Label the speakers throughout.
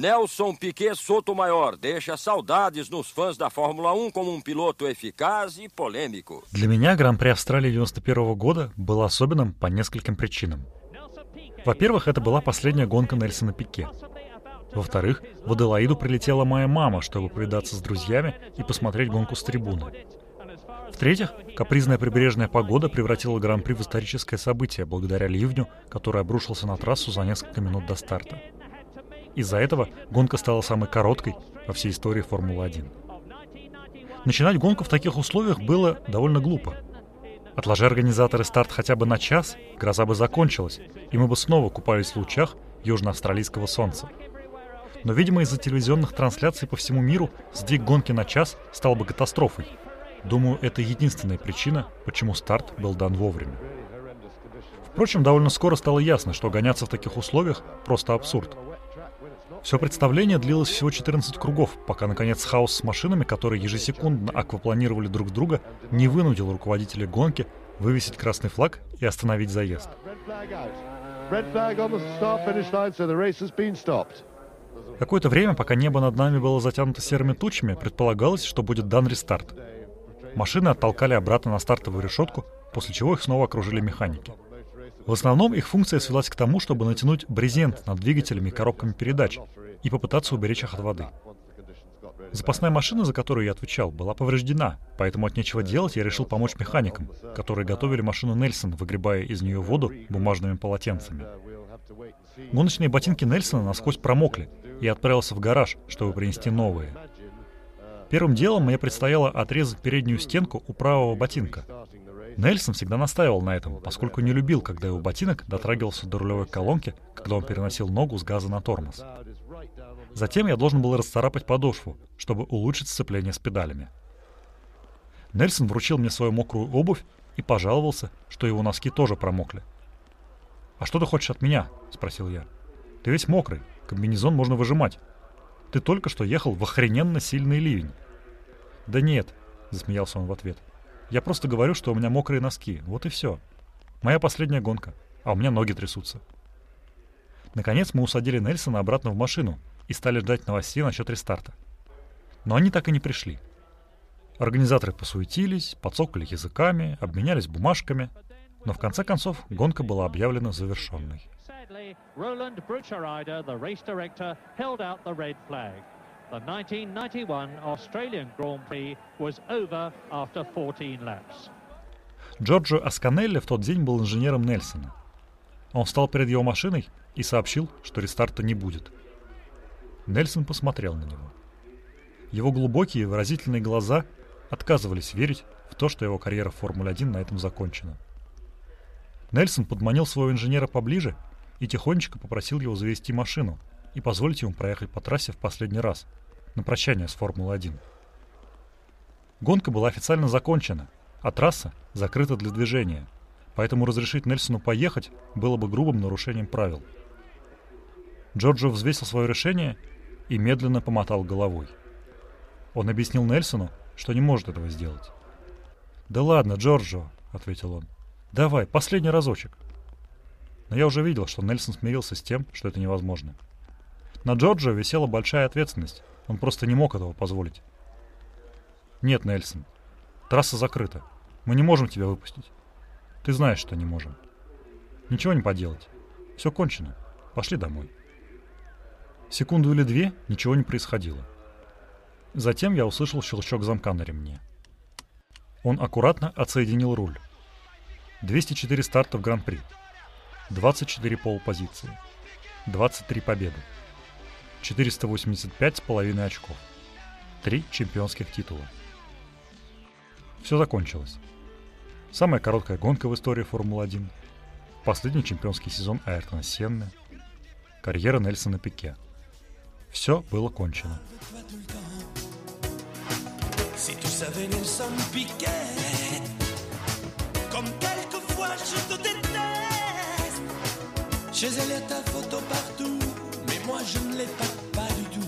Speaker 1: Nelson Piquet Sotomayor deixa saudades nos fãs da Fórmула 1 como um piloto eficaz e polêmico.
Speaker 2: Для меня Гран-при Австралии 91 года был особенным по нескольким причинам. Во-первых, это была последняя гонка Нельсона Пике. Во-вторых, в Аделаиду прилетела моя мама, чтобы повидаться с друзьями и посмотреть гонку с трибуны. В-третьих, капризная прибрежная погода превратила Гран-при в историческое событие благодаря ливню, который обрушился на трассу за несколько минут до старта. Из-за этого гонка стала самой короткой во всей истории Формулы-1. Начинать гонку в таких условиях было довольно глупо. Отложи организаторы старт хотя бы на час, гроза бы закончилась, и мы бы снова купались в лучах южноавстралийского солнца. Но, видимо, из-за телевизионных трансляций по всему миру сдвиг гонки на час стал бы катастрофой. Думаю, это единственная причина, почему старт был дан вовремя. Впрочем, довольно скоро стало ясно, что гоняться в таких условиях просто абсурд. Все представление длилось всего 14 кругов, пока, наконец, хаос с машинами, которые ежесекундно аквапланировали друг друга, не вынудил руководителя гонки вывесить красный флаг и остановить заезд. Какое-то время, пока небо над нами было затянуто серыми тучами, предполагалось, что будет дан рестарт. Машины оттолкали обратно на стартовую решетку, после чего их снова окружили механики. В основном их функция свелась к тому, чтобы натянуть брезент над двигателями и коробками передач и попытаться уберечь их от воды. Запасная машина, за которую я отвечал, была повреждена, поэтому от нечего делать я решил помочь механикам, которые готовили машину Нельсон, выгребая из нее воду бумажными полотенцами. Гоночные ботинки Нельсона насквозь промокли, и я отправился в гараж, чтобы принести новые. Первым делом мне предстояло отрезать переднюю стенку у правого ботинка. Нельсон всегда настаивал на этом, поскольку не любил, когда его ботинок дотрагивался до рулевой колонки, когда он переносил ногу с газа на тормоз. Затем я должен был расцарапать подошву, чтобы улучшить сцепление с педалями. Нельсон вручил мне свою мокрую обувь и пожаловался, что его носки тоже промокли. «А что ты хочешь от меня?» — спросил я. «Ты весь мокрый, комбинезон можно выжимать. Ты только что ехал в охрененно сильный ливень». «Да нет», — засмеялся он в ответ. «Я просто говорю, что у меня мокрые носки, вот и все. Моя последняя гонка, а у меня ноги трясутся». Наконец мы усадили Нельсона обратно в машину и стали ждать новостей насчет рестарта. Но они так и не пришли. Организаторы посуетились, подсокали языками, обменялись бумажками, но в конце концов гонка была объявлена завершенной. Roland the race director, held out the red flag. The 1991 Australian Grand Prix was over after 14 laps. Джорджо Асканелли в тот день был инженером Нельсона. Он встал перед его машиной и сообщил, что рестарта не будет. Нельсон посмотрел на него. Его глубокие выразительные глаза отказывались верить в то, что его карьера в Формуле-1 на этом закончена. Нельсон подманил своего инженера поближе и тихонечко попросил его завести машину и позволить ему проехать по трассе в последний раз, на прощание с Формулой-1. Гонка была официально закончена, а трасса закрыта для движения, поэтому разрешить Нельсону поехать было бы грубым нарушением правил. Джорджо взвесил свое решение и медленно помотал головой. Он объяснил Нельсону, что не может этого сделать. «Да ладно, Джорджо», — ответил он. «Давай, последний разочек». Но я уже видел, что Нельсон смирился с тем, что это невозможно. На Джорджо висела большая ответственность. Он просто не мог этого позволить. «Нет, Нельсон, трасса закрыта. Мы не можем тебя выпустить. Ты знаешь, что не можем. Ничего не поделать. Все кончено. Пошли домой». Секунду или две ничего не происходило. Затем я услышал щелчок замка на ремне. Он аккуратно отсоединил руль. 204 старта в Гран-при. 24 полупозиции. 23 победы. 485 с половиной очков. Три чемпионских титула. Все закончилось. Самая короткая гонка в истории Формулы-1. Последний чемпионский сезон Айртона Сенны. Карьера Нельсона Пике. Все было кончено. Si tu savais Nelson Piquet, ta photo partout, je ne l'ai pas, pas du tout.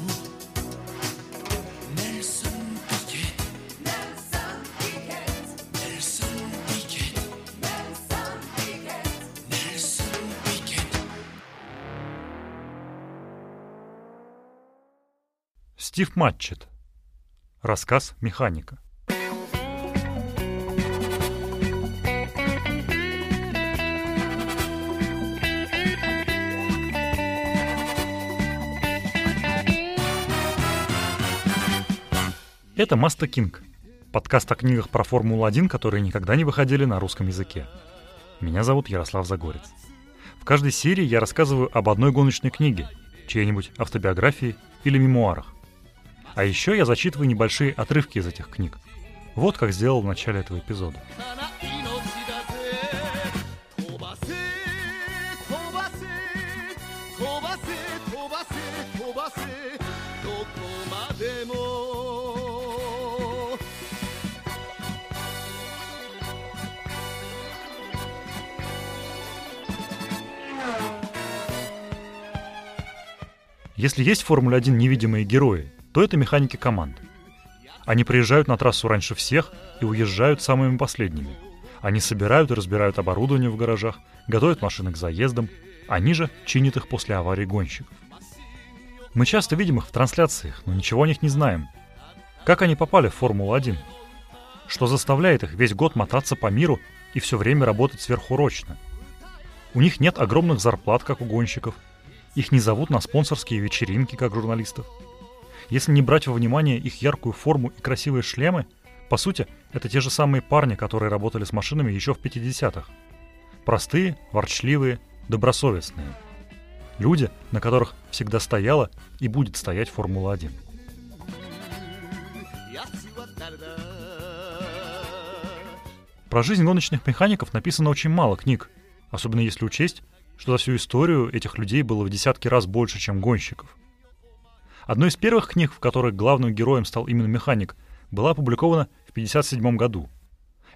Speaker 2: Стив Матчет. Рассказ механика. Это Маста Кинг, подкаст о книгах про Формулу-1, которые никогда не выходили на русском языке. Меня зовут Ярослав Загорец. В каждой серии я рассказываю об одной гоночной книге, чьей-нибудь автобиографии или мемуарах. А еще я зачитываю небольшие отрывки из этих книг. Вот как сделал в начале этого эпизода. Если есть в Формуле-1 невидимые герои, то это механики команд. Они приезжают на трассу раньше всех и уезжают самыми последними. Они собирают и разбирают оборудование в гаражах, готовят машины к заездам, они же чинят их после аварии гонщиков. Мы часто видим их в трансляциях, но ничего о них не знаем. Как они попали в Формулу-1? Что заставляет их весь год мотаться по миру и все время работать сверхурочно? У них нет огромных зарплат, как у гонщиков – их не зовут на спонсорские вечеринки, как журналистов. Если не брать во внимание их яркую форму и красивые шлемы, по сути, это те же самые парни, которые работали с машинами еще в 50-х. Простые, ворчливые, добросовестные. Люди, на которых всегда стояла и будет стоять Формула-1. Про жизнь гоночных механиков написано очень мало книг, особенно если учесть, что за всю историю этих людей было в десятки раз больше, чем гонщиков. Одной из первых книг, в которой главным героем стал именно механик, была опубликована в 1957 году.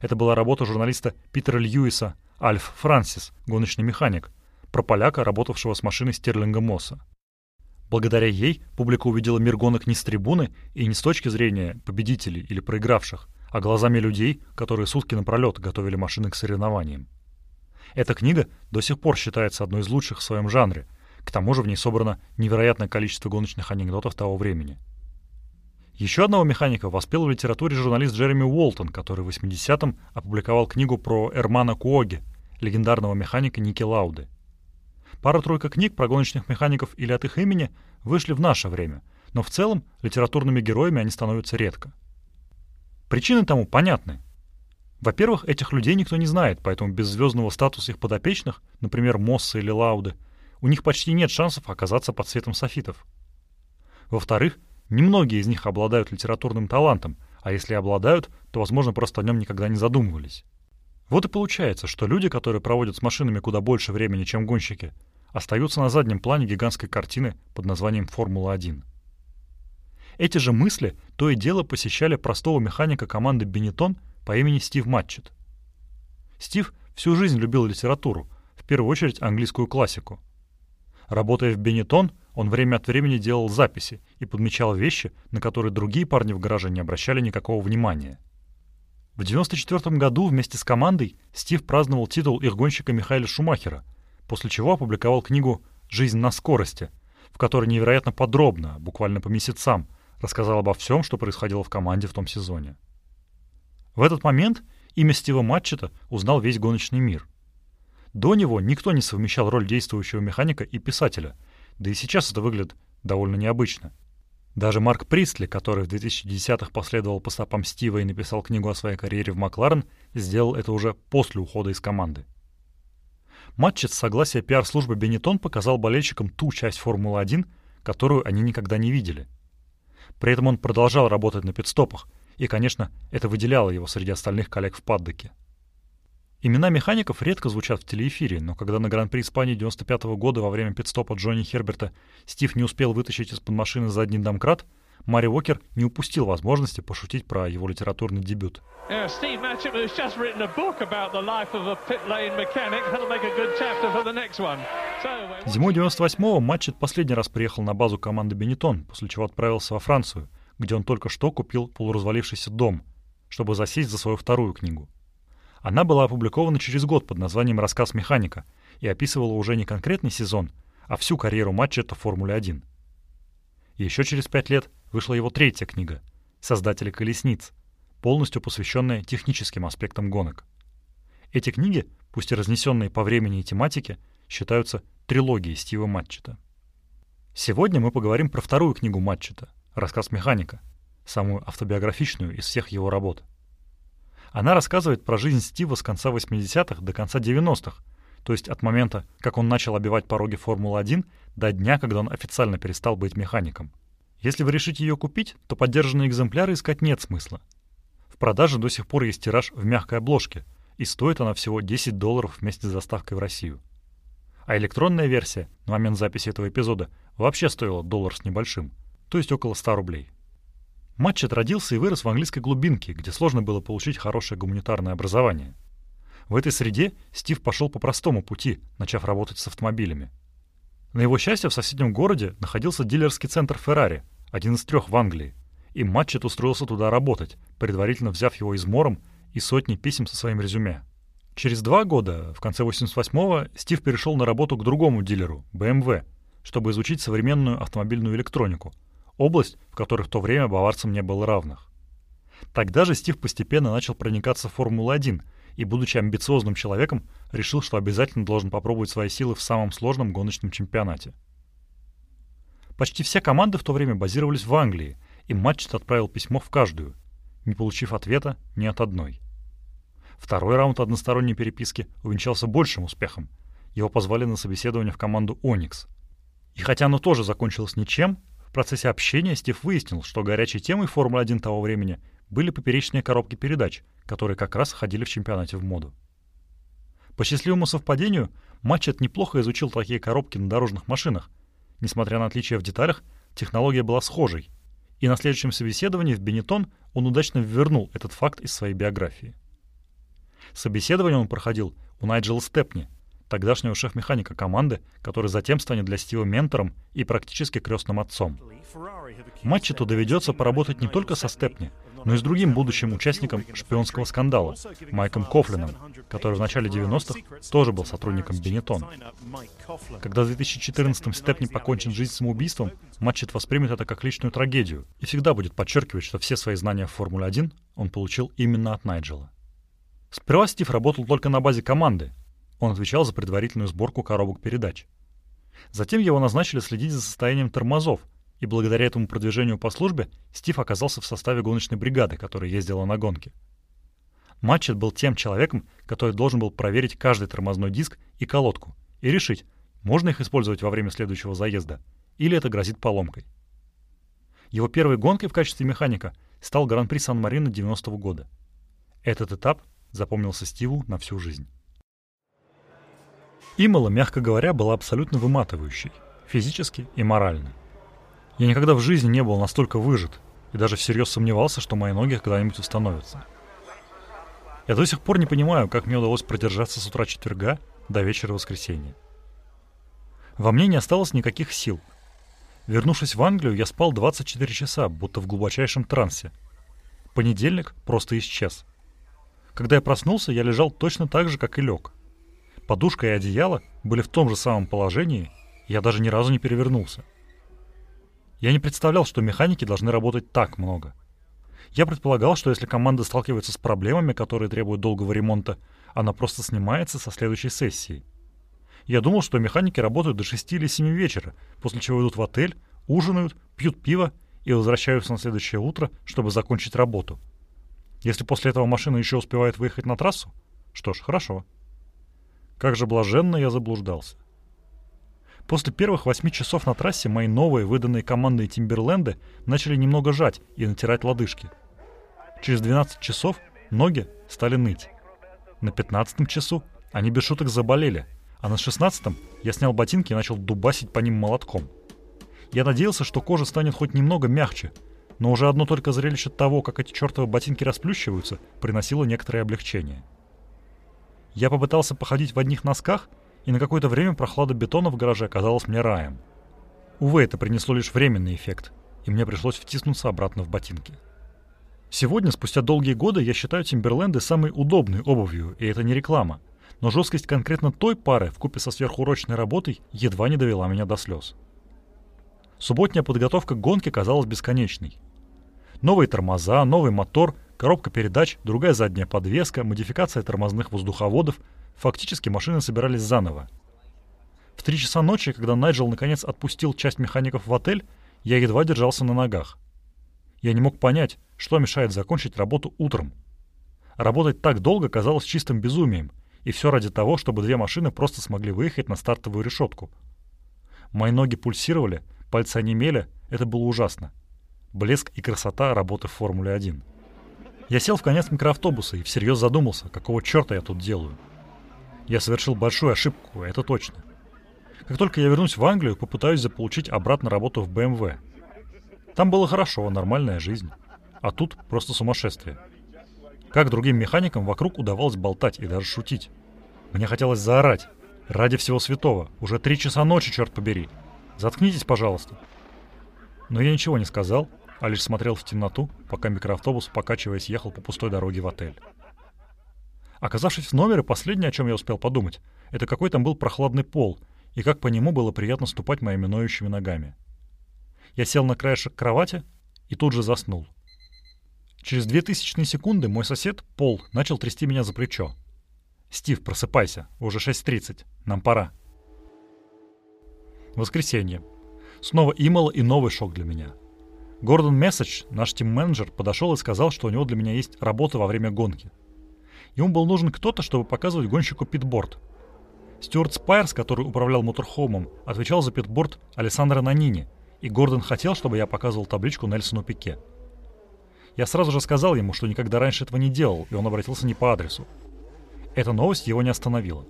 Speaker 2: Это была работа журналиста Питера Льюиса «Альф Франсис. Гоночный механик», про поляка, работавшего с машиной Стерлинга Мосса. Благодаря ей публика увидела мир гонок не с трибуны и не с точки зрения победителей или проигравших, а глазами людей, которые сутки напролет готовили машины к соревнованиям. Эта книга до сих пор считается одной из лучших в своем жанре. К тому же в ней собрано невероятное количество гоночных анекдотов того времени. Еще одного механика воспел в литературе журналист Джереми Уолтон, который в 80-м опубликовал книгу про Эрмана Куоги, легендарного механика Ники Лауды. Пара-тройка книг про гоночных механиков или от их имени вышли в наше время, но в целом литературными героями они становятся редко. Причины тому понятны. Во-первых, этих людей никто не знает, поэтому без звездного статуса их подопечных, например, Мосса или Лауды, у них почти нет шансов оказаться под светом софитов. Во-вторых, немногие из них обладают литературным талантом, а если обладают, то, возможно, просто о нем никогда не задумывались. Вот и получается, что люди, которые проводят с машинами куда больше времени, чем гонщики, остаются на заднем плане гигантской картины под названием «Формула-1». Эти же мысли то и дело посещали простого механика команды «Бенетон» по имени Стив Матчет. Стив всю жизнь любил литературу, в первую очередь английскую классику. Работая в Бенетон, он время от времени делал записи и подмечал вещи, на которые другие парни в гараже не обращали никакого внимания. В 1994 году вместе с командой Стив праздновал титул их гонщика Михаила Шумахера, после чего опубликовал книгу «Жизнь на скорости», в которой невероятно подробно, буквально по месяцам, рассказал обо всем, что происходило в команде в том сезоне. В этот момент имя Стива Матчета узнал весь гоночный мир. До него никто не совмещал роль действующего механика и писателя, да и сейчас это выглядит довольно необычно. Даже Марк Пристли, который в 2010-х последовал по стопам Стива и написал книгу о своей карьере в Макларен, сделал это уже после ухода из команды. Матчет с согласия пиар-службы Бенетон показал болельщикам ту часть Формулы-1, которую они никогда не видели. При этом он продолжал работать на пидстопах, и, конечно, это выделяло его среди остальных коллег в паддоке. Имена механиков редко звучат в телеэфире, но когда на Гран-при Испании 95 -го года во время пидстопа Джонни Херберта Стив не успел вытащить из-под машины задний домкрат, Мари Уокер не упустил возможности пошутить про его литературный дебют. Зимой 98-го Матчет последний раз приехал на базу команды Бенетон, после чего отправился во Францию, где он только что купил полуразвалившийся дом, чтобы засесть за свою вторую книгу. Она была опубликована через год под названием «Рассказ механика» и описывала уже не конкретный сезон, а всю карьеру матча в Формуле-1. И еще через пять лет, вышла его третья книга «Создатели колесниц», полностью посвященная техническим аспектам гонок. Эти книги, пусть и разнесенные по времени и тематике, считаются трилогией Стива Матчета. Сегодня мы поговорим про вторую книгу Матчета «Рассказ механика», самую автобиографичную из всех его работ. Она рассказывает про жизнь Стива с конца 80-х до конца 90-х, то есть от момента, как он начал обивать пороги Формулы-1, до дня, когда он официально перестал быть механиком. Если вы решите ее купить, то поддержанные экземпляры искать нет смысла. В продаже до сих пор есть тираж в мягкой обложке, и стоит она всего 10 долларов вместе с доставкой в Россию. А электронная версия на момент записи этого эпизода вообще стоила доллар с небольшим, то есть около 100 рублей. Матчет родился и вырос в английской глубинке, где сложно было получить хорошее гуманитарное образование. В этой среде Стив пошел по простому пути, начав работать с автомобилями. На его счастье в соседнем городе находился дилерский центр Ferrari, один из трех в Англии, и Матчет устроился туда работать, предварительно взяв его измором и сотни писем со своим резюме. Через два года, в конце 88-го, Стив перешел на работу к другому дилеру, BMW, чтобы изучить современную автомобильную электронику, область, в которой в то время баварцам не было равных. Тогда же Стив постепенно начал проникаться в Формулу-1 и, будучи амбициозным человеком, решил, что обязательно должен попробовать свои силы в самом сложном гоночном чемпионате. Почти все команды в то время базировались в Англии, и Матчет отправил письмо в каждую, не получив ответа ни от одной. Второй раунд односторонней переписки увенчался большим успехом. Его позвали на собеседование в команду «Оникс». И хотя оно тоже закончилось ничем, в процессе общения Стив выяснил, что горячей темой Формулы-1 того времени были поперечные коробки передач, которые как раз ходили в чемпионате в моду. По счастливому совпадению, Матчет неплохо изучил такие коробки на дорожных машинах. Несмотря на отличия в деталях, технология была схожей. И на следующем собеседовании в Бенетон он удачно вернул этот факт из своей биографии. Собеседование он проходил у Найджела Степни, тогдашнего шеф-механика команды, который затем станет для Стива ментором и практически крестным отцом. Матчету доведется поработать не только со Степни, но и с другим будущим участником шпионского скандала, Майком Кофлином, который в начале 90-х тоже был сотрудником Бенетон. Когда в 2014-м Степни покончит жизнь самоубийством, Матчет воспримет это как личную трагедию и всегда будет подчеркивать, что все свои знания в Формуле-1 он получил именно от Найджела. Сперва Стив работал только на базе команды. Он отвечал за предварительную сборку коробок передач. Затем его назначили следить за состоянием тормозов, и благодаря этому продвижению по службе Стив оказался в составе гоночной бригады, которая ездила на гонки. Матчет был тем человеком, который должен был проверить каждый тормозной диск и колодку и решить, можно их использовать во время следующего заезда, или это грозит поломкой. Его первой гонкой в качестве механика стал Гран-при Сан-Марино 90-го года. Этот этап запомнился Стиву на всю жизнь. Имала, мягко говоря, была абсолютно выматывающей, физически и морально. Я никогда в жизни не был настолько выжат, и даже всерьез сомневался, что мои ноги когда-нибудь установятся. Я до сих пор не понимаю, как мне удалось продержаться с утра четверга до вечера воскресенья. Во мне не осталось никаких сил. Вернувшись в Англию, я спал 24 часа, будто в глубочайшем трансе. Понедельник просто исчез — когда я проснулся, я лежал точно так же, как и лег. Подушка и одеяло были в том же самом положении, я даже ни разу не перевернулся. Я не представлял, что механики должны работать так много. Я предполагал, что если команда сталкивается с проблемами, которые требуют долгого ремонта, она просто снимается со следующей сессии. Я думал, что механики работают до 6 или 7 вечера, после чего идут в отель, ужинают, пьют пиво и возвращаются на следующее утро, чтобы закончить работу — если после этого машина еще успевает выехать на трассу, что ж, хорошо. Как же блаженно я заблуждался. После первых восьми часов на трассе мои новые, выданные командой Тимберленды, начали немного жать и натирать лодыжки. Через 12 часов ноги стали ныть. На 15 часу они без шуток заболели, а на 16 я снял ботинки и начал дубасить по ним молотком. Я надеялся, что кожа станет хоть немного мягче, но уже одно только зрелище того, как эти чертовы ботинки расплющиваются, приносило некоторое облегчение. Я попытался походить в одних носках, и на какое-то время прохлада бетона в гараже оказалась мне раем. Увы, это принесло лишь временный эффект, и мне пришлось втиснуться обратно в ботинки. Сегодня, спустя долгие годы, я считаю Тимберленды самой удобной обувью, и это не реклама. Но жесткость конкретно той пары, в купе со сверхурочной работой, едва не довела меня до слез. Субботняя подготовка к гонке казалась бесконечной. Новые тормоза, новый мотор, коробка передач, другая задняя подвеска, модификация тормозных воздуховодов. Фактически машины собирались заново. В три часа ночи, когда Найджел наконец отпустил часть механиков в отель, я едва держался на ногах. Я не мог понять, что мешает закончить работу утром. Работать так долго казалось чистым безумием, и все ради того, чтобы две машины просто смогли выехать на стартовую решетку. Мои ноги пульсировали, пальцы онемели, это было ужасно блеск и красота работы в Формуле-1. Я сел в конец микроавтобуса и всерьез задумался, какого черта я тут делаю. Я совершил большую ошибку, это точно. Как только я вернусь в Англию, попытаюсь заполучить обратно работу в. Эм Там было хорошо, нормальная жизнь. А тут просто сумасшествие. Как другим механикам вокруг удавалось болтать и даже шутить. Мне хотелось заорать. Ради всего святого. Уже три часа ночи, черт побери. Заткнитесь, пожалуйста. Но я ничего не сказал, а лишь смотрел в темноту, пока микроавтобус, покачиваясь, ехал по пустой дороге в отель. Оказавшись в номере, последнее, о чем я успел подумать, это какой там был прохладный пол, и как по нему было приятно ступать моими ноющими ногами. Я сел на краешек кровати и тут же заснул. Через две тысячные секунды мой сосед, Пол, начал трясти меня за плечо. «Стив, просыпайся, уже 6.30, нам пора». Воскресенье. Снова имало и новый шок для меня — Гордон Месседж, наш тим-менеджер, подошел и сказал, что у него для меня есть работа во время гонки. Ему был нужен кто-то, чтобы показывать гонщику питборд. Стюарт Спайерс, который управлял моторхомом, отвечал за питборд Александра Нанини, и Гордон хотел, чтобы я показывал табличку Нельсону Пике. Я сразу же сказал ему, что никогда раньше этого не делал, и он обратился не по адресу. Эта новость его не остановила.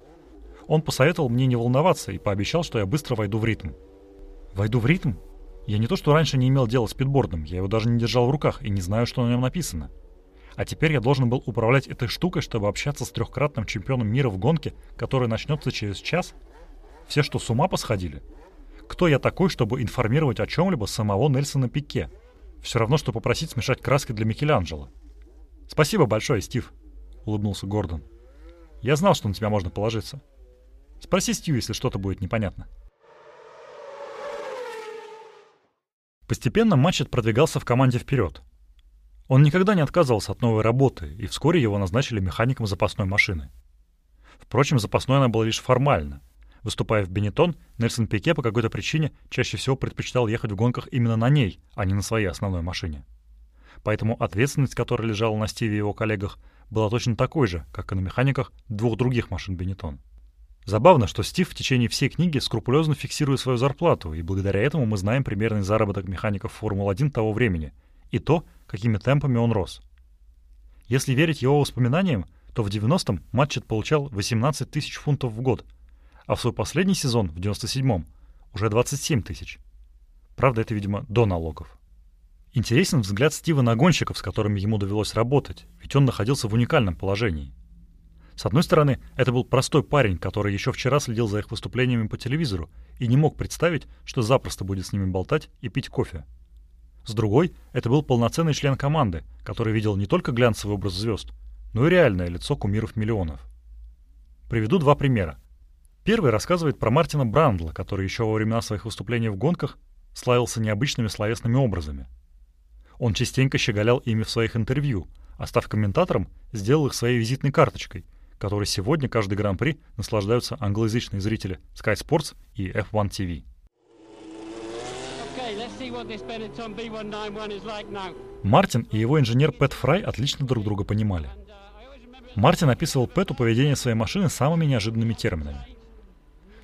Speaker 2: Он посоветовал мне не волноваться и пообещал, что я быстро войду в ритм. Войду в ритм? Я не то что раньше не имел дела с питбордом, я его даже не держал в руках и не знаю, что на нем написано. А теперь я должен был управлять этой штукой, чтобы общаться с трехкратным чемпионом мира в гонке, которая начнется через час? Все что, с ума посходили? Кто я такой, чтобы информировать о чем-либо самого Нельсона Пике? Все равно, что попросить смешать краски для Микеланджело. «Спасибо большое, Стив», — улыбнулся Гордон. «Я знал, что на тебя можно положиться. Спроси Стив, если что-то будет непонятно». Постепенно Матчет продвигался в команде вперед. Он никогда не отказывался от новой работы, и вскоре его назначили механиком запасной машины. Впрочем, запасной она была лишь формально. Выступая в Бенетон, Нельсон Пике по какой-то причине чаще всего предпочитал ехать в гонках именно на ней, а не на своей основной машине. Поэтому ответственность, которая лежала на Стиве и его коллегах, была точно такой же, как и на механиках двух других машин Бенетон. Забавно, что Стив в течение всей книги скрупулезно фиксирует свою зарплату, и благодаря этому мы знаем примерный заработок механиков Формулы-1 того времени и то, какими темпами он рос. Если верить его воспоминаниям, то в 90-м Матчет получал 18 тысяч фунтов в год, а в свой последний сезон, в 97-м, уже 27 тысяч. Правда, это, видимо, до налогов. Интересен взгляд Стива на гонщиков, с которыми ему довелось работать, ведь он находился в уникальном положении — с одной стороны, это был простой парень, который еще вчера следил за их выступлениями по телевизору и не мог представить, что запросто будет с ними болтать и пить кофе. С другой, это был полноценный член команды, который видел не только глянцевый образ звезд, но и реальное лицо кумиров миллионов. Приведу два примера. Первый рассказывает про Мартина Брандла, который еще во времена своих выступлений в гонках славился необычными словесными образами. Он частенько щеголял ими в своих интервью, а став комментатором, сделал их своей визитной карточкой – которой сегодня каждый гран-при наслаждаются англоязычные зрители Sky Sports и F1 TV. Мартин и его инженер Пэт Фрай отлично друг друга понимали. Мартин описывал Пэту поведение своей машины самыми неожиданными терминами.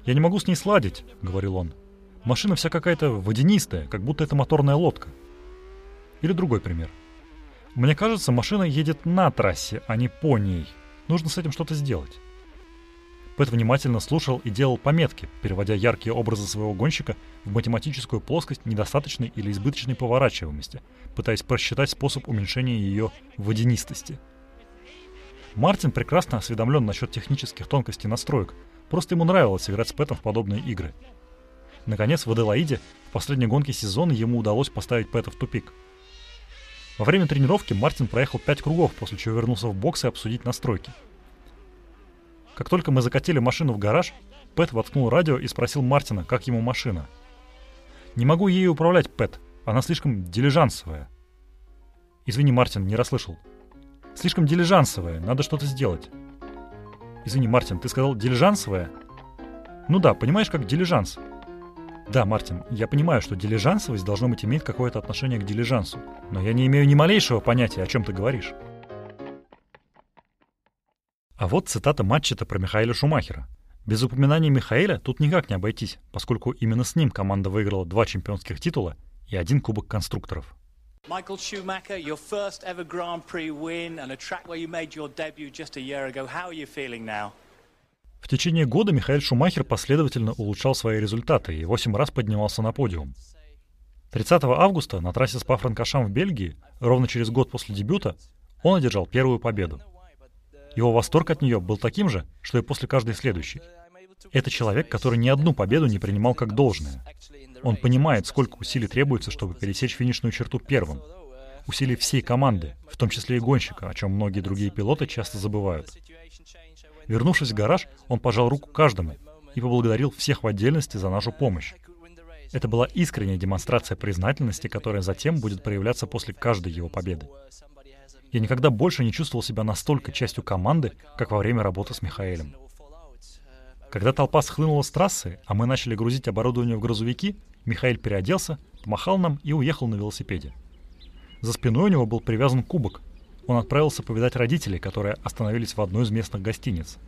Speaker 2: «Я не могу с ней сладить», — говорил он. «Машина вся какая-то водянистая, как будто это моторная лодка». Или другой пример. «Мне кажется, машина едет на трассе, а не по ней», Нужно с этим что-то сделать. Пэт внимательно слушал и делал пометки, переводя яркие образы своего гонщика в математическую плоскость недостаточной или избыточной поворачиваемости, пытаясь просчитать способ уменьшения ее водянистости. Мартин прекрасно осведомлен насчет технических тонкостей настроек, просто ему нравилось играть с Пэтом в подобные игры. Наконец, в Аделаиде в последней гонке сезона ему удалось поставить Пэта в тупик – во время тренировки Мартин проехал 5 кругов, после чего вернулся в бокс и обсудить настройки. Как только мы закатили машину в гараж, Пэт воткнул радио и спросил Мартина, как ему машина. Не могу ею управлять, Пэт. Она слишком дилижансовая. Извини, Мартин, не расслышал. Слишком дилижансовая, надо что-то сделать. Извини, Мартин, ты сказал дилижансовая? Ну да, понимаешь, как дилижанс. Да, Мартин, я понимаю, что дилижансовость должно быть иметь какое-то отношение к дилижансу, но я не имею ни малейшего понятия, о чем ты говоришь. А вот цитата матча-то про Михаила Шумахера. Без упоминания Михаэля тут никак не обойтись, поскольку именно с ним команда выиграла два чемпионских титула и один кубок конструкторов. Michael Schumacher, your first ever Grand Prix win and a track where you made your debut just a year ago. How are you feeling now? В течение года Михаил Шумахер последовательно улучшал свои результаты и восемь раз поднимался на подиум. 30 августа на трассе Спа-Франкошам в Бельгии, ровно через год после дебюта, он одержал первую победу. Его восторг от нее был таким же, что и после каждой следующей. Это человек, который ни одну победу не принимал как должное. Он понимает, сколько усилий требуется, чтобы пересечь финишную черту первым. Усилий всей команды, в том числе и гонщика, о чем многие другие пилоты часто забывают. Вернувшись в гараж, он пожал руку каждому и поблагодарил всех в отдельности за нашу помощь. Это была искренняя демонстрация признательности, которая затем будет проявляться после каждой его победы. Я никогда больше не чувствовал себя настолько частью команды, как во время работы с Михаэлем. Когда толпа схлынула с трассы, а мы начали грузить оборудование в грузовики, Михаил переоделся, помахал нам и уехал на велосипеде. За спиной у него был привязан кубок. Он отправился повидать родителей, которые остановились в одной из местных гостиниц.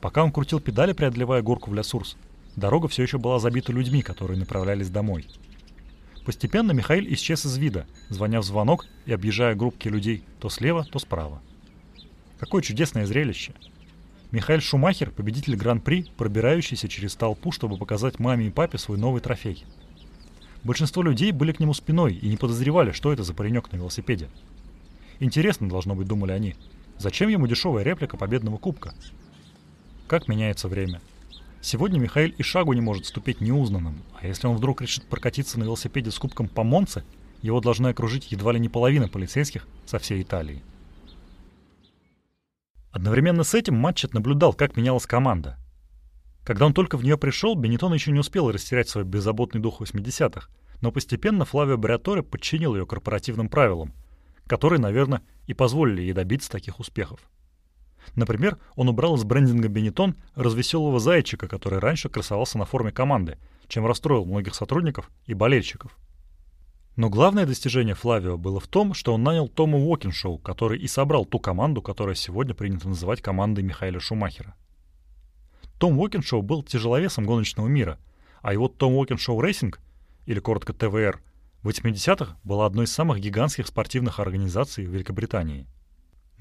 Speaker 2: Пока он крутил педали, преодолевая горку в Лясурс, дорога все еще была забита людьми, которые направлялись домой — Постепенно Михаил исчез из вида, звоня в звонок и объезжая группки людей то слева, то справа. Какое чудесное зрелище! Михаил Шумахер, победитель Гран-при, пробирающийся через толпу, чтобы показать маме и папе свой новый трофей. Большинство людей были к нему спиной и не подозревали, что это за паренек на велосипеде. Интересно, должно быть, думали они, зачем ему дешевая реплика победного кубка? Как меняется время – Сегодня Михаил и шагу не может ступить неузнанным, а если он вдруг решит прокатиться на велосипеде с кубком по Монце, его должны окружить едва ли не половина полицейских со всей Италии. Одновременно с этим Матчет наблюдал, как менялась команда. Когда он только в нее пришел, Бенетон еще не успел растерять свой беззаботный дух 80-х, но постепенно Флавио Бриаторе подчинил ее корпоративным правилам, которые, наверное, и позволили ей добиться таких успехов. Например, он убрал из брендинга Бенетон развеселого зайчика, который раньше красовался на форме команды, чем расстроил многих сотрудников и болельщиков. Но главное достижение Флавио было в том, что он нанял Тома Уокиншоу, который и собрал ту команду, которая сегодня принято называть командой Михаила Шумахера. Том Уокиншоу был тяжеловесом гоночного мира, а его Tom Walkinshaw Racing, или коротко ТВР, в 80-х была одной из самых гигантских спортивных организаций в Великобритании –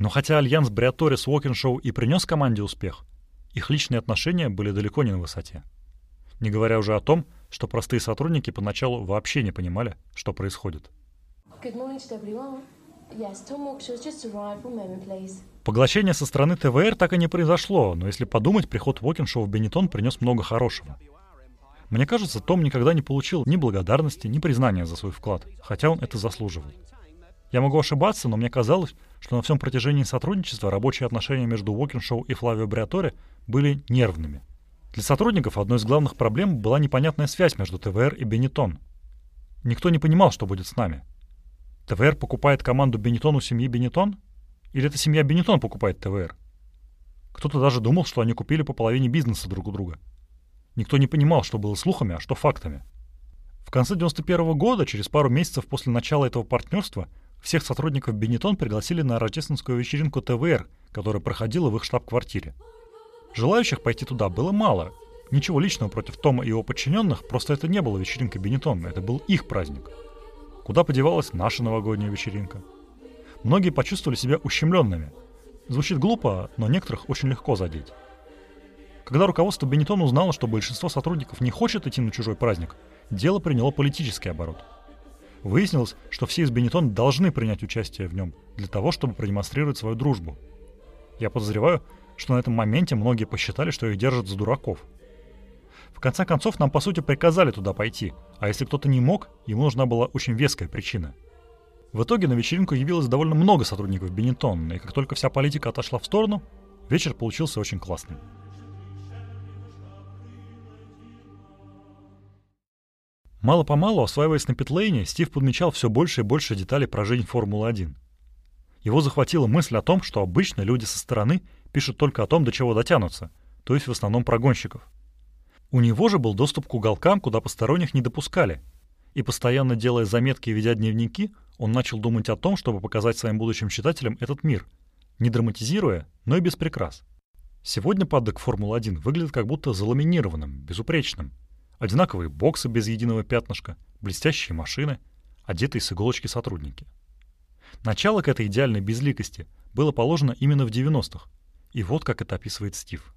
Speaker 2: но хотя альянс Бриатори с Уокеншоу и принес команде успех, их личные отношения были далеко не на высоте. Не говоря уже о том, что простые сотрудники поначалу вообще не понимали, что происходит. Поглощение со стороны ТВР так и не произошло, но если подумать, приход Уокеншоу в Бенетон принес много хорошего. Мне кажется, Том никогда не получил ни благодарности, ни признания за свой вклад, хотя он это заслуживал. Я могу ошибаться, но мне казалось, что на всем протяжении сотрудничества рабочие отношения между Уокиншоу и Флавио Бриаторе были нервными. Для сотрудников одной из главных проблем была непонятная связь между ТВР и Бенетон. Никто не понимал, что будет с нами. ТВР покупает команду Бенетон у семьи Бенетон? Или это семья Бенетон покупает ТВР? Кто-то даже думал, что они купили по половине бизнеса друг у друга. Никто не понимал, что было слухами, а что фактами. В конце 91 -го года, через пару месяцев после начала этого партнерства, всех сотрудников Бенетон пригласили на рождественскую вечеринку ТВР, которая проходила в их штаб-квартире. Желающих пойти туда было мало. Ничего личного против Тома и его подчиненных, просто это не было вечеринка Бенетон, это был их праздник. Куда подевалась наша новогодняя вечеринка? Многие почувствовали себя ущемленными. Звучит глупо, но некоторых очень легко задеть. Когда руководство Бенетон узнало, что большинство сотрудников не хочет идти на чужой праздник, дело приняло политический оборот – Выяснилось, что все из Бенетон должны принять участие в нем для того, чтобы продемонстрировать свою дружбу. Я подозреваю, что на этом моменте многие посчитали, что их держат за дураков. В конце концов, нам по сути приказали туда пойти, а если кто-то не мог, ему нужна была очень веская причина. В итоге на вечеринку явилось довольно много сотрудников Бенетон, и как только вся политика отошла в сторону, вечер получился очень классным. Мало-помалу, осваиваясь на питлейне, Стив подмечал все больше и больше деталей про жизнь Формулы-1. Его захватила мысль о том, что обычно люди со стороны пишут только о том, до чего дотянутся, то есть в основном про гонщиков. У него же был доступ к уголкам, куда посторонних не допускали. И постоянно делая заметки и ведя дневники, он начал думать о том, чтобы показать своим будущим читателям этот мир, не драматизируя, но и без прикрас. Сегодня падок Формулы-1 выглядит как будто заламинированным, безупречным. Одинаковые боксы без единого пятнышка, блестящие машины, одетые с иголочки сотрудники. Начало к этой идеальной безликости было положено именно в 90-х, и вот как это описывает Стив.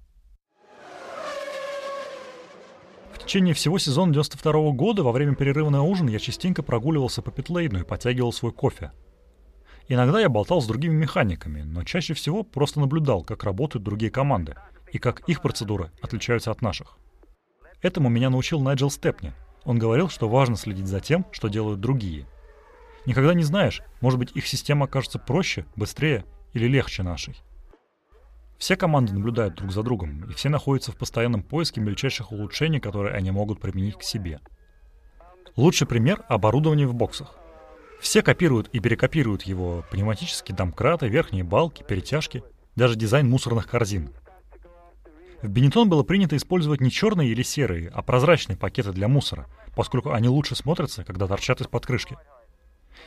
Speaker 2: В течение всего сезона 92 -го года во время перерыва на ужин я частенько прогуливался по питлейну и подтягивал свой кофе. Иногда я болтал с другими механиками, но чаще всего просто наблюдал, как работают другие команды и как их процедуры отличаются от наших. Этому меня научил Найджел Степни. Он говорил, что важно следить за тем, что делают другие. Никогда не знаешь, может быть их система окажется проще, быстрее или легче нашей. Все команды наблюдают друг за другом, и все находятся в постоянном поиске мельчайших улучшений, которые они могут применить к себе. Лучший пример — оборудование в боксах. Все копируют и перекопируют его пневматические домкраты, верхние балки, перетяжки, даже дизайн мусорных корзин. В Бенетон было принято использовать не черные или серые, а прозрачные пакеты для мусора, поскольку они лучше смотрятся, когда торчат из-под крышки.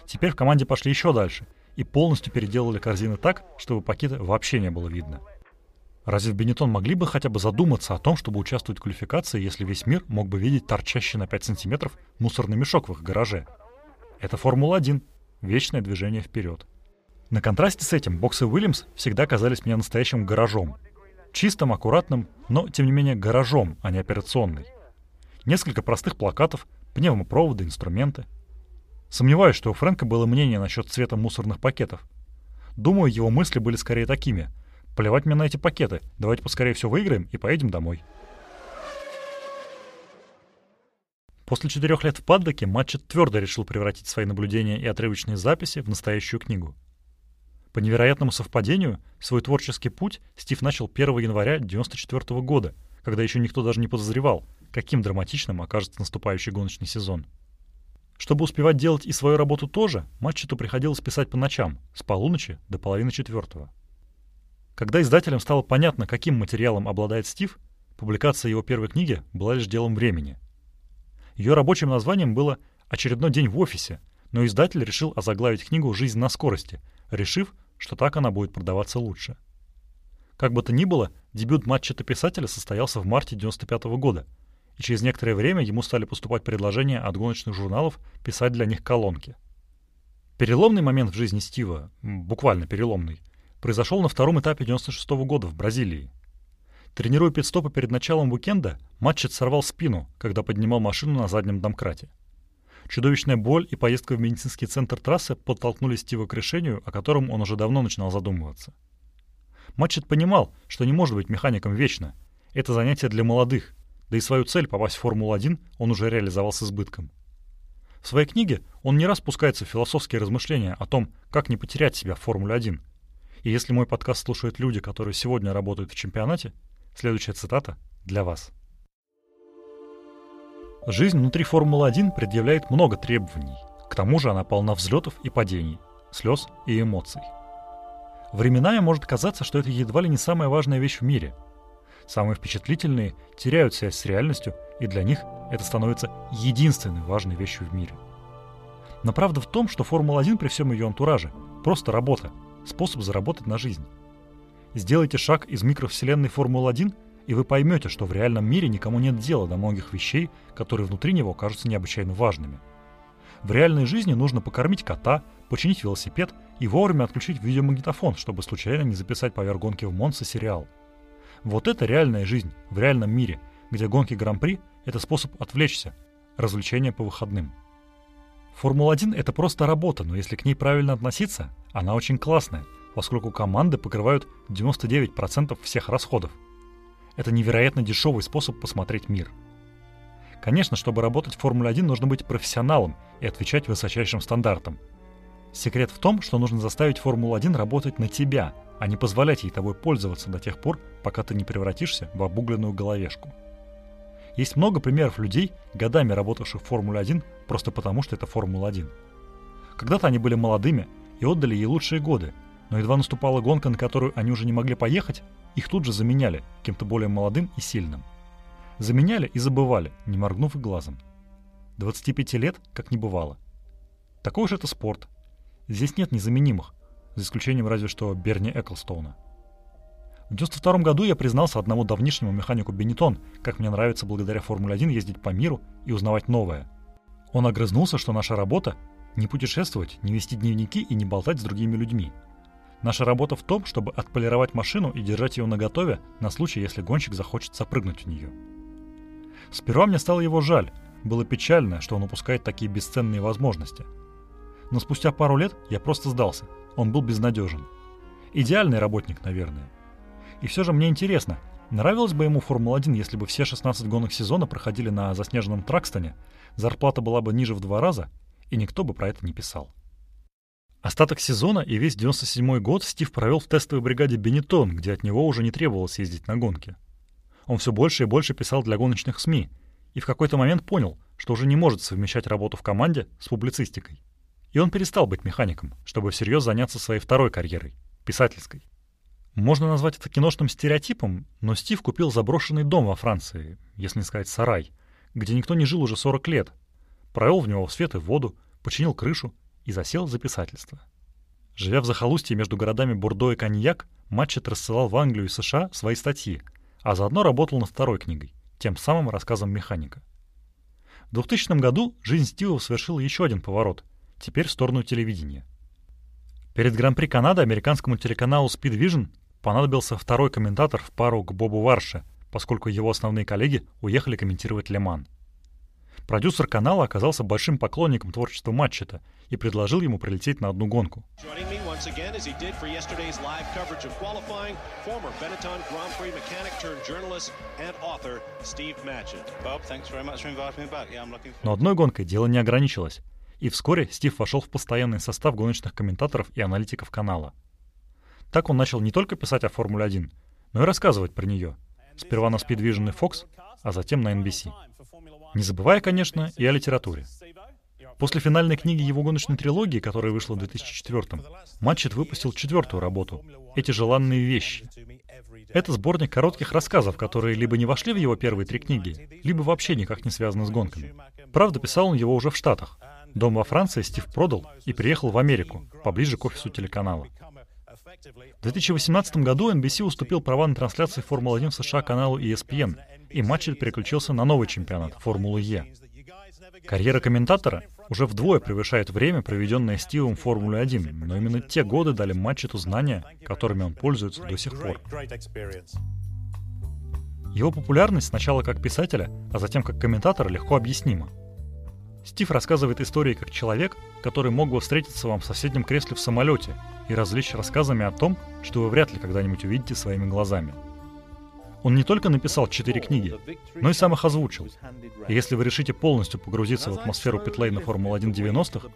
Speaker 2: Теперь в команде пошли еще дальше и полностью переделали корзины так, чтобы пакеты вообще не было видно. Разве в Бенетон могли бы хотя бы задуматься о том, чтобы участвовать в квалификации, если весь мир мог бы видеть торчащий на 5 сантиметров мусорный мешок в их гараже? Это Формула-1. Вечное движение вперед. На контрасте с этим боксы Уильямс всегда казались мне настоящим гаражом. Чистым, аккуратным, но, тем не менее, гаражом, а не операционный. Несколько простых плакатов, пневмопроводы, инструменты. Сомневаюсь, что у Фрэнка было мнение насчет цвета мусорных пакетов. Думаю, его мысли были скорее такими – Плевать мне на эти пакеты. Давайте поскорее все выиграем и поедем домой. После четырех лет в паддоке Матчет твердо решил превратить свои наблюдения и отрывочные записи в настоящую книгу. По невероятному совпадению, свой творческий путь Стив начал 1 января 1994 года, когда еще никто даже не подозревал, каким драматичным окажется наступающий гоночный сезон. Чтобы успевать делать и свою работу тоже, Матчету приходилось писать по ночам, с полуночи до половины четвертого. Когда издателям стало понятно, каким материалом обладает Стив, публикация его первой книги была лишь делом времени. Ее рабочим названием было «Очередной день в офисе», но издатель решил озаглавить книгу «Жизнь на скорости», решив, что так она будет продаваться лучше. Как бы то ни было, дебют матча писателя состоялся в марте 95 -го года, и через некоторое время ему стали поступать предложения от гоночных журналов писать для них колонки. Переломный момент в жизни Стива, буквально переломный, произошел на втором этапе 96 -го года в Бразилии. Тренируя пидстопы перед началом уикенда, Матчет сорвал спину, когда поднимал машину на заднем домкрате. Чудовищная боль и поездка в медицинский центр трассы подтолкнули Стива к решению, о котором он уже давно начинал задумываться. Матчет понимал, что не может быть механиком вечно. Это занятие для молодых, да и свою цель попасть в Формулу-1 он уже реализовал с избытком. В своей книге он не раз пускается в философские размышления о том, как не потерять себя в Формуле-1, и если мой подкаст слушают люди, которые сегодня работают в чемпионате, следующая цитата для вас. Жизнь внутри Формулы-1 предъявляет много требований. К тому же она полна взлетов и падений, слез и эмоций. Временами может казаться, что это едва ли не самая важная вещь в мире. Самые впечатлительные теряют связь с реальностью, и для них это становится единственной важной вещью в мире. Но правда в том, что Формула-1 при всем ее антураже – просто работа – способ заработать на жизнь. Сделайте шаг из микровселенной Формулы-1, и вы поймете, что в реальном мире никому нет дела до многих вещей, которые внутри него кажутся необычайно важными. В реальной жизни нужно покормить кота, починить велосипед и вовремя отключить видеомагнитофон, чтобы случайно не записать поверх гонки в Монце сериал. Вот это реальная жизнь в реальном мире, где гонки Гран-при – это способ отвлечься, развлечение по выходным. Формула-1 — это просто работа, но если к ней правильно относиться, она очень классная, поскольку команды покрывают 99% всех расходов. Это невероятно дешевый способ посмотреть мир. Конечно, чтобы работать в Формуле-1, нужно быть профессионалом и отвечать высочайшим стандартам. Секрет в том, что нужно заставить Формулу-1 работать на тебя, а не позволять ей тобой пользоваться до тех пор, пока ты не превратишься в обугленную головешку. Есть много примеров людей, годами работавших в Формуле-1 просто потому, что это Формула-1. Когда-то они были молодыми и отдали ей лучшие годы, но едва наступала гонка, на которую они уже не могли поехать, их тут же заменяли кем-то более молодым и сильным. Заменяли и забывали, не моргнув и глазом. 25 лет как не бывало. Такой же это спорт. Здесь нет незаменимых, за исключением разве что Берни Эклстоуна – в 92 году я признался одному давнишнему механику Бенетон, как мне нравится благодаря Формуле-1 ездить по миру и узнавать новое. Он огрызнулся, что наша работа — не путешествовать, не вести дневники и не болтать с другими людьми. Наша работа в том, чтобы отполировать машину и держать ее наготове на случай, если гонщик захочет запрыгнуть в нее. Сперва мне стало его жаль, было печально, что он упускает такие бесценные возможности. Но спустя пару лет я просто сдался, он был безнадежен. Идеальный работник, наверное. И все же мне интересно, нравилось бы ему Формула-1, если бы все 16 гонок сезона проходили на заснеженном Тракстоне, зарплата была бы ниже в два раза, и никто бы про это не писал. Остаток сезона и весь 97 год Стив провел в тестовой бригаде Бенетон, где от него уже не требовалось ездить на гонки. Он все больше и больше писал для гоночных СМИ, и в какой-то момент понял, что уже не может совмещать работу в команде с публицистикой. И он перестал быть механиком, чтобы всерьез заняться своей второй карьерой — писательской. Можно назвать это киношным стереотипом, но Стив купил заброшенный дом во Франции, если не сказать сарай, где никто не жил уже 40 лет, провел в него свет и воду, починил крышу и засел за писательство. Живя в захолустье между городами Бордо и Коньяк, Матчет рассылал в Англию и США свои статьи, а заодно работал над второй книгой, тем самым рассказом механика. В 2000 году жизнь Стива совершила еще один поворот, теперь в сторону телевидения. Перед Гран-при Канады американскому телеканалу Speed Vision понадобился второй комментатор в пару к Бобу Варше, поскольку его основные коллеги уехали комментировать Леман. Продюсер канала оказался большим поклонником творчества Матчета и предложил ему прилететь на одну гонку. Но одной гонкой дело не ограничилось, и вскоре Стив вошел в постоянный состав гоночных комментаторов и аналитиков канала — так он начал не только писать о Формуле-1, но и рассказывать про нее. Сперва на и Fox, а затем на NBC. Не забывая, конечно, и о литературе. После финальной книги его гоночной трилогии, которая вышла в 2004 Матчет выпустил четвертую работу «Эти желанные вещи». Это сборник коротких рассказов, которые либо не вошли в его первые три книги, либо вообще никак не связаны с гонками. Правда, писал он его уже в Штатах. Дом во Франции Стив продал и приехал в Америку, поближе к офису телеканала. В 2018 году NBC уступил права на трансляции Формулы-1 в США каналу ESPN, и матч переключился на новый чемпионат — Формулы Е. Карьера комментатора уже вдвое превышает время, проведенное Стивом в Формуле 1, но именно те годы дали Матчету знания, которыми он пользуется до сих пор. Его популярность сначала как писателя, а затем как комментатора легко объяснима. Стив рассказывает истории как человек, который мог бы встретиться вам в соседнем кресле в самолете и развлечь рассказами о том, что вы вряд ли когда-нибудь увидите своими глазами. Он не только написал четыре книги, но и сам их озвучил. И если вы решите полностью погрузиться в атмосферу питлейна Формулы-1 90-х,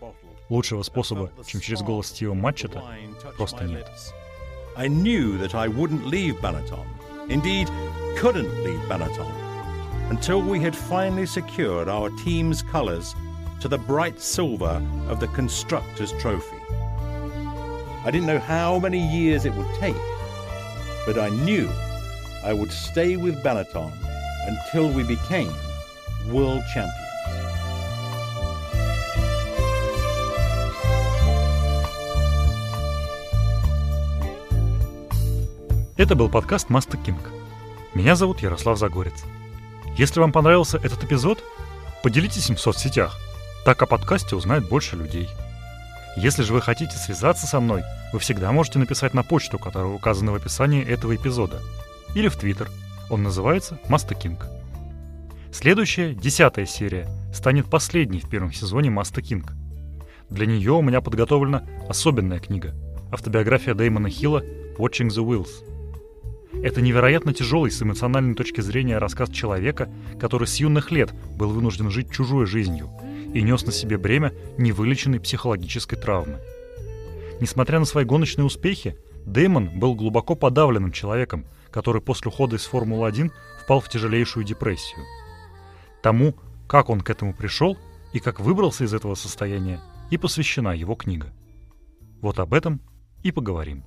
Speaker 2: лучшего способа, чем через голос Стива Матчета, просто нет. I knew that I wouldn't leave Benetton. Indeed, couldn't leave Benetton until we had finally secured our team's colours to the bright silver of the Constructors' Trophy. I didn't know how many years it would take, but I knew I would stay with Benetton until we became world champions. Это был подкаст Маста Кинг. Меня зовут Ярослав Загорец. Если вам понравился этот эпизод, поделитесь им в соцсетях. Так о подкасте узнает больше людей. Если же вы хотите связаться со мной, вы всегда можете написать на почту, которая указана в описании этого эпизода. Или в Твиттер. Он называется Маста Кинг. Следующая, десятая серия, станет последней в первом сезоне Маста Кинг. Для нее у меня подготовлена особенная книга – автобиография Дэймона Хилла «Watching the Wheels». Это невероятно тяжелый с эмоциональной точки зрения рассказ человека, который с юных лет был вынужден жить чужой жизнью – и нес на себе бремя невылеченной психологической травмы. Несмотря на свои гоночные успехи, Дэймон был глубоко подавленным человеком, который после ухода из Формулы-1 впал в тяжелейшую депрессию. Тому, как он к этому пришел и как выбрался из этого состояния, и посвящена его книга. Вот об этом и поговорим.